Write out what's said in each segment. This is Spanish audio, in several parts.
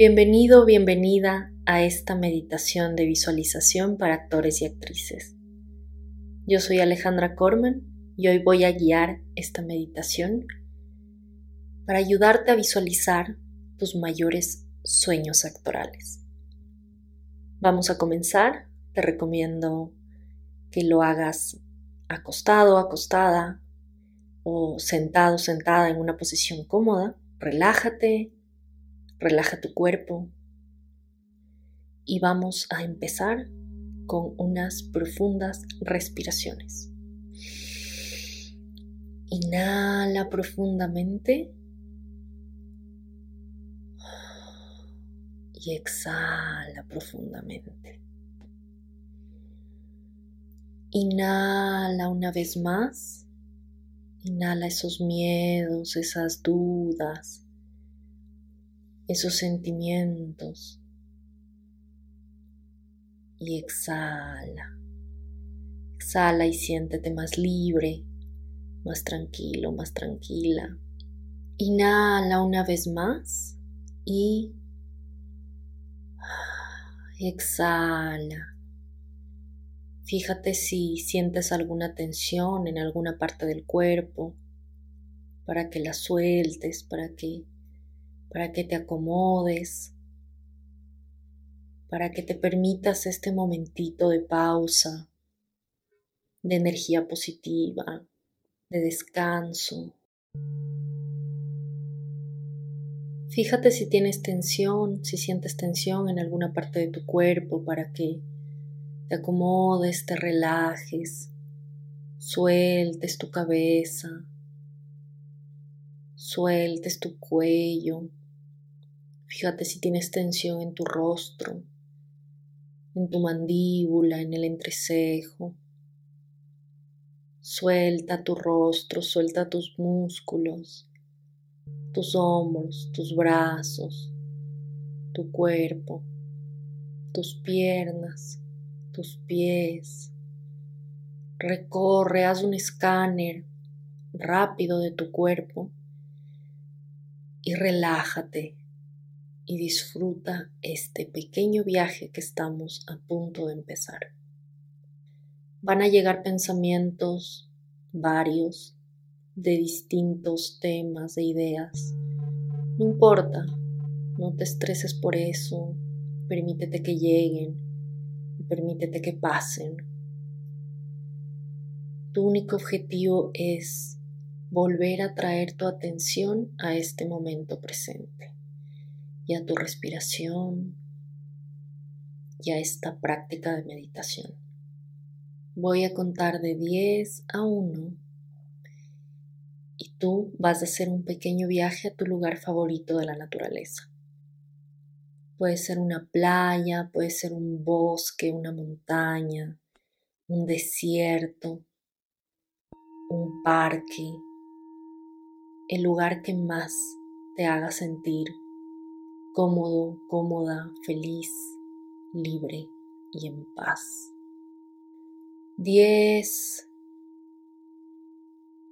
Bienvenido, bienvenida a esta meditación de visualización para actores y actrices. Yo soy Alejandra Corman y hoy voy a guiar esta meditación para ayudarte a visualizar tus mayores sueños actorales. Vamos a comenzar. Te recomiendo que lo hagas acostado, acostada o sentado, sentada en una posición cómoda. Relájate, Relaja tu cuerpo y vamos a empezar con unas profundas respiraciones. Inhala profundamente y exhala profundamente. Inhala una vez más. Inhala esos miedos, esas dudas, esos sentimientos y exhala. Exhala y siéntete más libre, más tranquilo, más tranquila. Inhala una vez más y exhala. Fíjate si sientes alguna tensión en alguna parte del cuerpo para que la sueltes, para que para que te acomodes, para que te permitas este momentito de pausa, de energía positiva, de descanso. Fíjate si tienes tensión, si sientes tensión en alguna parte de tu cuerpo para que te acomodes, te relajes, sueltes tu cabeza, sueltes tu cuello, Fíjate si tienes tensión en tu rostro, en tu mandíbula, en el entrecejo. Suelta tu rostro, suelta tus músculos, tus hombros, tus brazos, tu cuerpo, tus piernas, tus pies. Recorre, haz un escáner rápido de tu cuerpo y relájate y disfruta este pequeño viaje que estamos a punto de empezar. Van a llegar pensamientos varios de distintos temas, de ideas. No importa, no te estreses por eso, permítete que lleguen permítete que pasen. Tu único objetivo es volver a traer tu atención a este momento presente y a tu respiración y a esta práctica de meditación. Voy a contar de 10 a 1 y tú vas a hacer un pequeño viaje a tu lugar favorito de la naturaleza. Puede ser una playa, puede ser un bosque, una montaña, un desierto, un parque, el lugar que más te haga sentir cómodo, cómoda, feliz, libre y en paz. 10.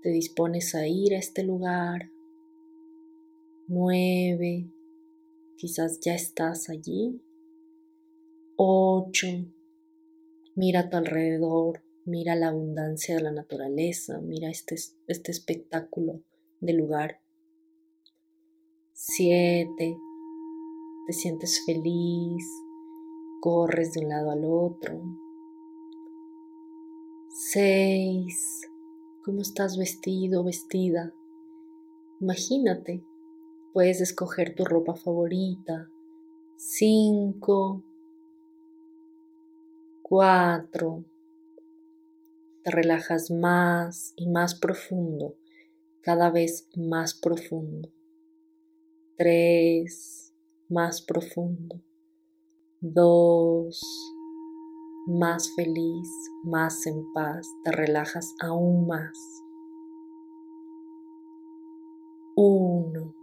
Te dispones a ir a este lugar. 9. Quizás ya estás allí. 8. Mira a tu alrededor, mira la abundancia de la naturaleza, mira este, este espectáculo de lugar. 7 te sientes feliz, corres de un lado al otro. 6. ¿Cómo estás vestido, vestida? Imagínate, puedes escoger tu ropa favorita. 5. 4. Te relajas más y más profundo, cada vez más profundo. 3 más profundo. Dos, más feliz, más en paz, te relajas aún más. Uno,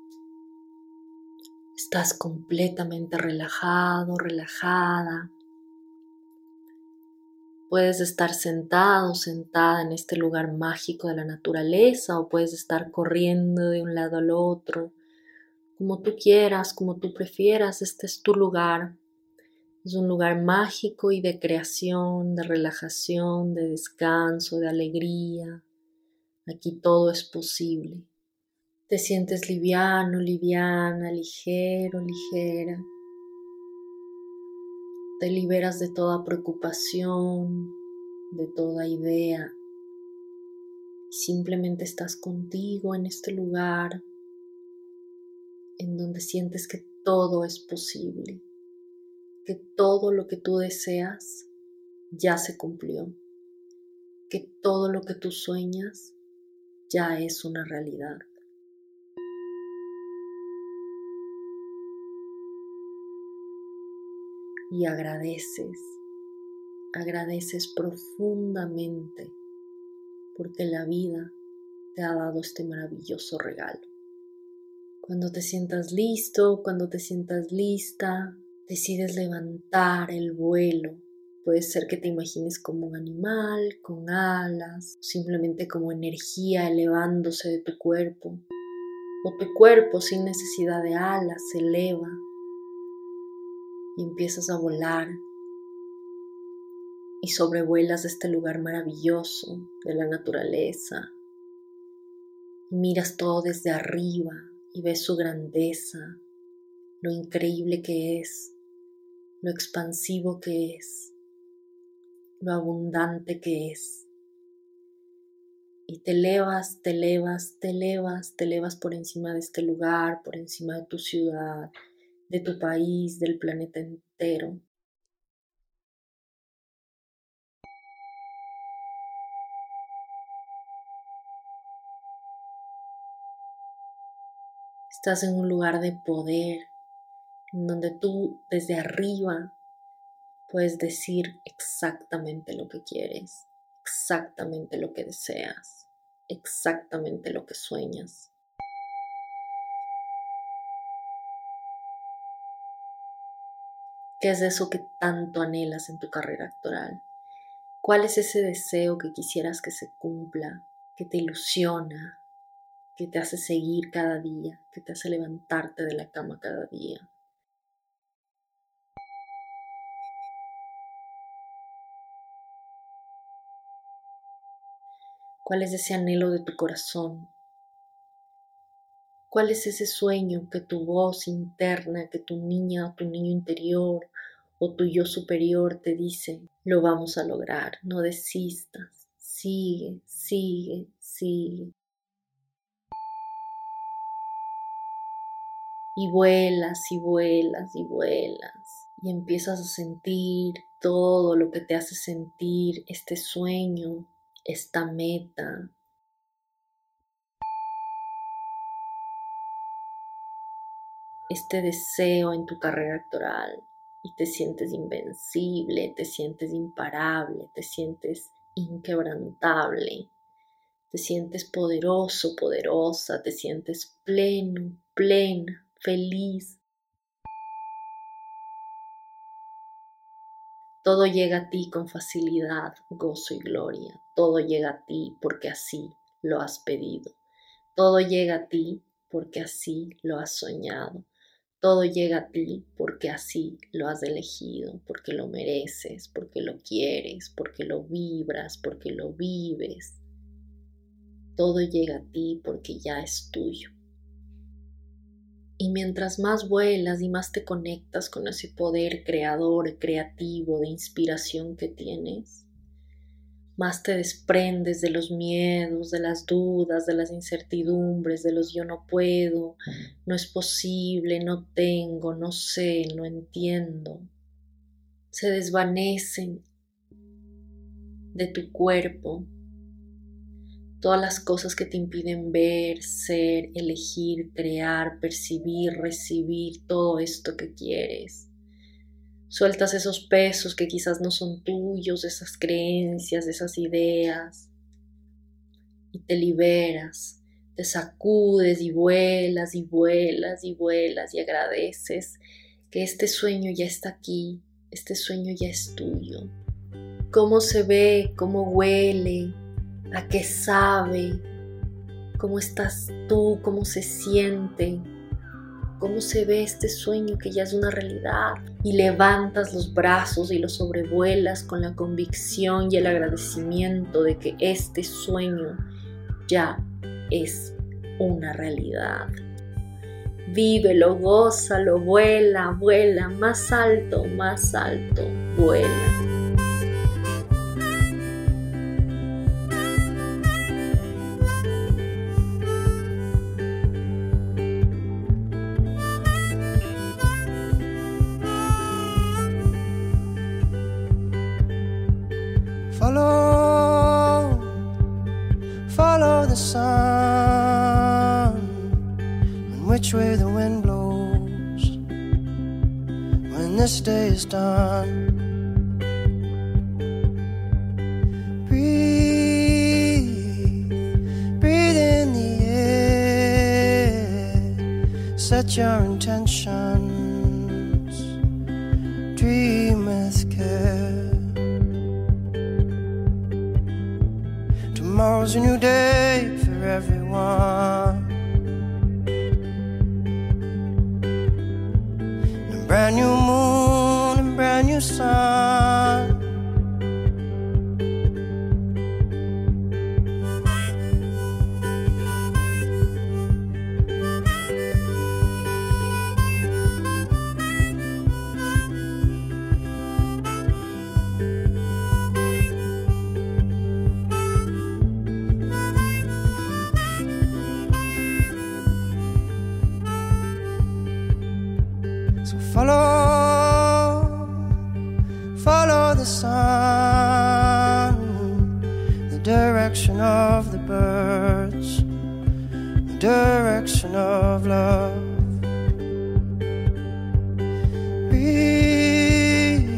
estás completamente relajado, relajada. Puedes estar sentado, sentada en este lugar mágico de la naturaleza o puedes estar corriendo de un lado al otro como tú quieras, como tú prefieras, este es tu lugar. Es un lugar mágico y de creación, de relajación, de descanso, de alegría. Aquí todo es posible. Te sientes liviano, liviana, ligero, ligera. Te liberas de toda preocupación, de toda idea. Simplemente estás contigo en este lugar en donde sientes que todo es posible, que todo lo que tú deseas ya se cumplió, que todo lo que tú sueñas ya es una realidad. Y agradeces, agradeces profundamente porque la vida te ha dado este maravilloso regalo. Cuando te sientas listo, cuando te sientas lista, decides levantar el vuelo. Puede ser que te imagines como un animal, con alas, simplemente como energía elevándose de tu cuerpo. O tu cuerpo sin necesidad de alas se eleva y empiezas a volar y sobrevuelas este lugar maravilloso de la naturaleza. Y miras todo desde arriba, y ves su grandeza, lo increíble que es, lo expansivo que es, lo abundante que es. Y te elevas, te elevas, te elevas, te elevas por encima de este lugar, por encima de tu ciudad, de tu país, del planeta entero. Estás en un lugar de poder, en donde tú desde arriba puedes decir exactamente lo que quieres, exactamente lo que deseas, exactamente lo que sueñas. ¿Qué es eso que tanto anhelas en tu carrera actoral? ¿Cuál es ese deseo que quisieras que se cumpla, que te ilusiona, que te hace seguir cada día, que te hace levantarte de la cama cada día. ¿Cuál es ese anhelo de tu corazón? ¿Cuál es ese sueño que tu voz interna, que tu niña o tu niño interior o tu yo superior te dice, lo vamos a lograr, no desistas, sigue, sigue, sigue. Y vuelas y vuelas y vuelas y empiezas a sentir todo lo que te hace sentir este sueño, esta meta. Este deseo en tu carrera actoral y te sientes invencible, te sientes imparable, te sientes inquebrantable, te sientes poderoso, poderosa, te sientes pleno, plena feliz. Todo llega a ti con facilidad, gozo y gloria. Todo llega a ti porque así lo has pedido. Todo llega a ti porque así lo has soñado. Todo llega a ti porque así lo has elegido, porque lo mereces, porque lo quieres, porque lo vibras, porque lo vives. Todo llega a ti porque ya es tuyo. Y mientras más vuelas y más te conectas con ese poder creador, creativo, de inspiración que tienes, más te desprendes de los miedos, de las dudas, de las incertidumbres, de los yo no puedo, no es posible, no tengo, no sé, no entiendo. Se desvanecen de tu cuerpo todas las cosas que te impiden ver, ser, elegir, crear, percibir, recibir todo esto que quieres. Sueltas esos pesos que quizás no son tuyos, esas creencias, esas ideas, y te liberas, te sacudes y vuelas y vuelas y vuelas y agradeces que este sueño ya está aquí, este sueño ya es tuyo. Cómo se ve, cómo huele, a qué sabe, cómo estás tú, cómo se siente. cómo se ve este sueño que ya es una realidad y levantas los brazos y los sobrevuelas con la convicción y el agradecimiento de que este sueño ya es una realidad. Vívelo, gózalo, vuela, vuela, más alto, más alto, vuela. Day is done. Breathe, breathe in the air, set your intentions, dream with care. Tomorrow's a new day for everyone. brand new Breathe,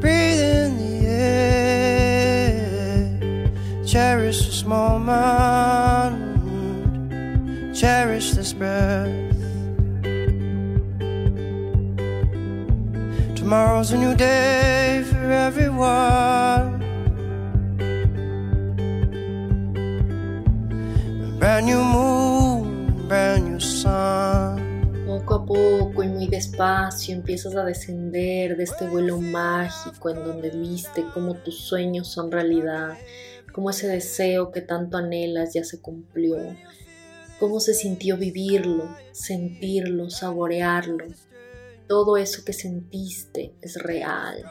breathe in the air, cherish this moment, cherish this breath. Tomorrow's a new day for everyone. Despacio empiezas a descender de este vuelo mágico en donde viste cómo tus sueños son realidad, cómo ese deseo que tanto anhelas ya se cumplió, cómo se sintió vivirlo, sentirlo, saborearlo, todo eso que sentiste es real.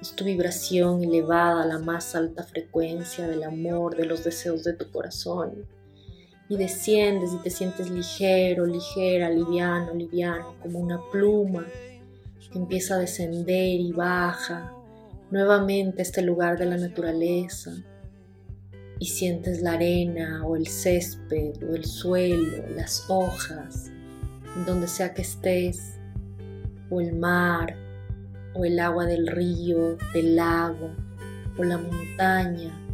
Es tu vibración elevada a la más alta frecuencia del amor, de los deseos de tu corazón. Y desciendes y te sientes ligero, ligera, liviano, liviano, como una pluma que empieza a descender y baja nuevamente a este lugar de la naturaleza. Y sientes la arena o el césped o el suelo, las hojas, en donde sea que estés o el mar, o el agua del río, del lago, o la montaña.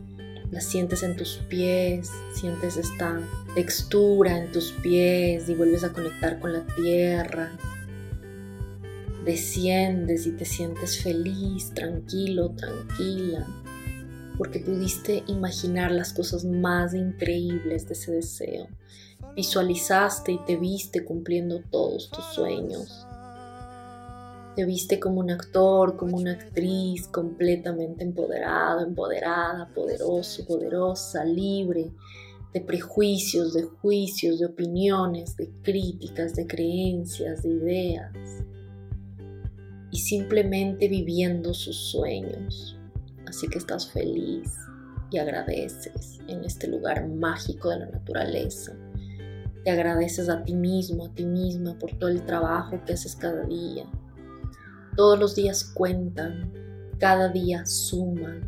La sientes en tus pies, sientes esta textura en tus pies y vuelves a conectar con la tierra. Desciendes y te sientes feliz, tranquilo, tranquila, porque pudiste imaginar las cosas más increíbles de ese deseo. Visualizaste y te viste cumpliendo todos tus sueños. Te viste como un actor, como una actriz completamente empoderado, empoderada, poderoso, poderosa, libre de prejuicios, de juicios, de opiniones, de críticas, de creencias, de ideas. Y simplemente viviendo sus sueños. Así que estás feliz y agradeces en este lugar mágico de la naturaleza. Te agradeces a ti mismo, a ti misma por todo el trabajo que haces cada día, todos los días cuentan, cada día suma.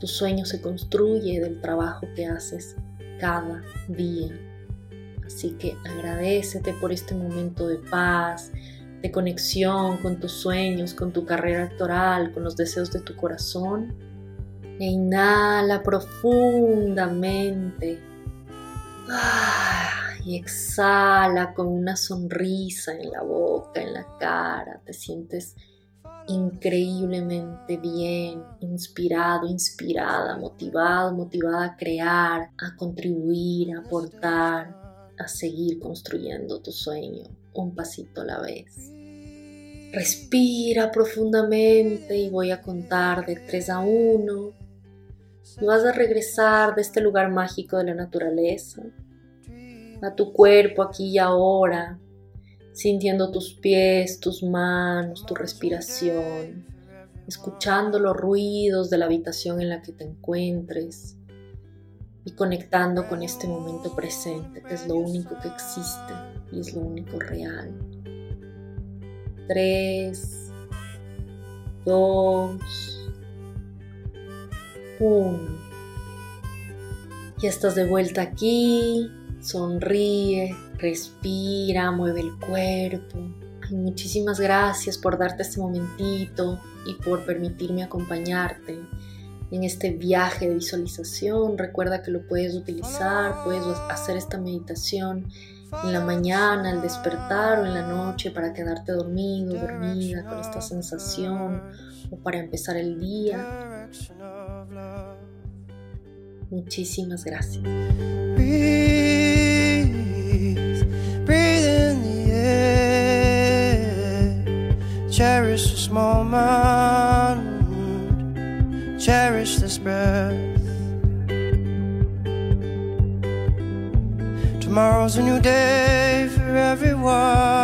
Tu sueño se construye del trabajo que haces cada día. Así que agradecete por este momento de paz, de conexión con tus sueños, con tu carrera actoral, con los deseos de tu corazón. E inhala profundamente. Y exhala con una sonrisa en la boca, en la cara. Te sientes increíblemente bien, inspirado, inspirada, motivado, motivada a crear, a contribuir, a aportar, a seguir construyendo tu sueño un pasito a la vez. Respira profundamente y voy a contar de 3 a 1. Y vas a regresar de este lugar mágico de la naturaleza a tu cuerpo aquí y ahora, sintiendo tus pies, tus manos, tu respiración, escuchando los ruidos de la habitación en la que te encuentres y conectando con este momento presente, que es lo único que existe y es lo único real. 3, 2, 1. Ya estás de vuelta aquí, sonríe, respira, mueve el cuerpo. muchísimas gracias por darte este momentito y por permitirme acompañarte en este viaje de visualización. Recuerda que lo puedes utilizar, puedes hacer esta meditación en la mañana, al despertar o en la noche para quedarte dormido, dormida con esta sensación o para empezar el día. Muchísimas gracias. This moment, cherish this breath. Tomorrow's a new day for everyone.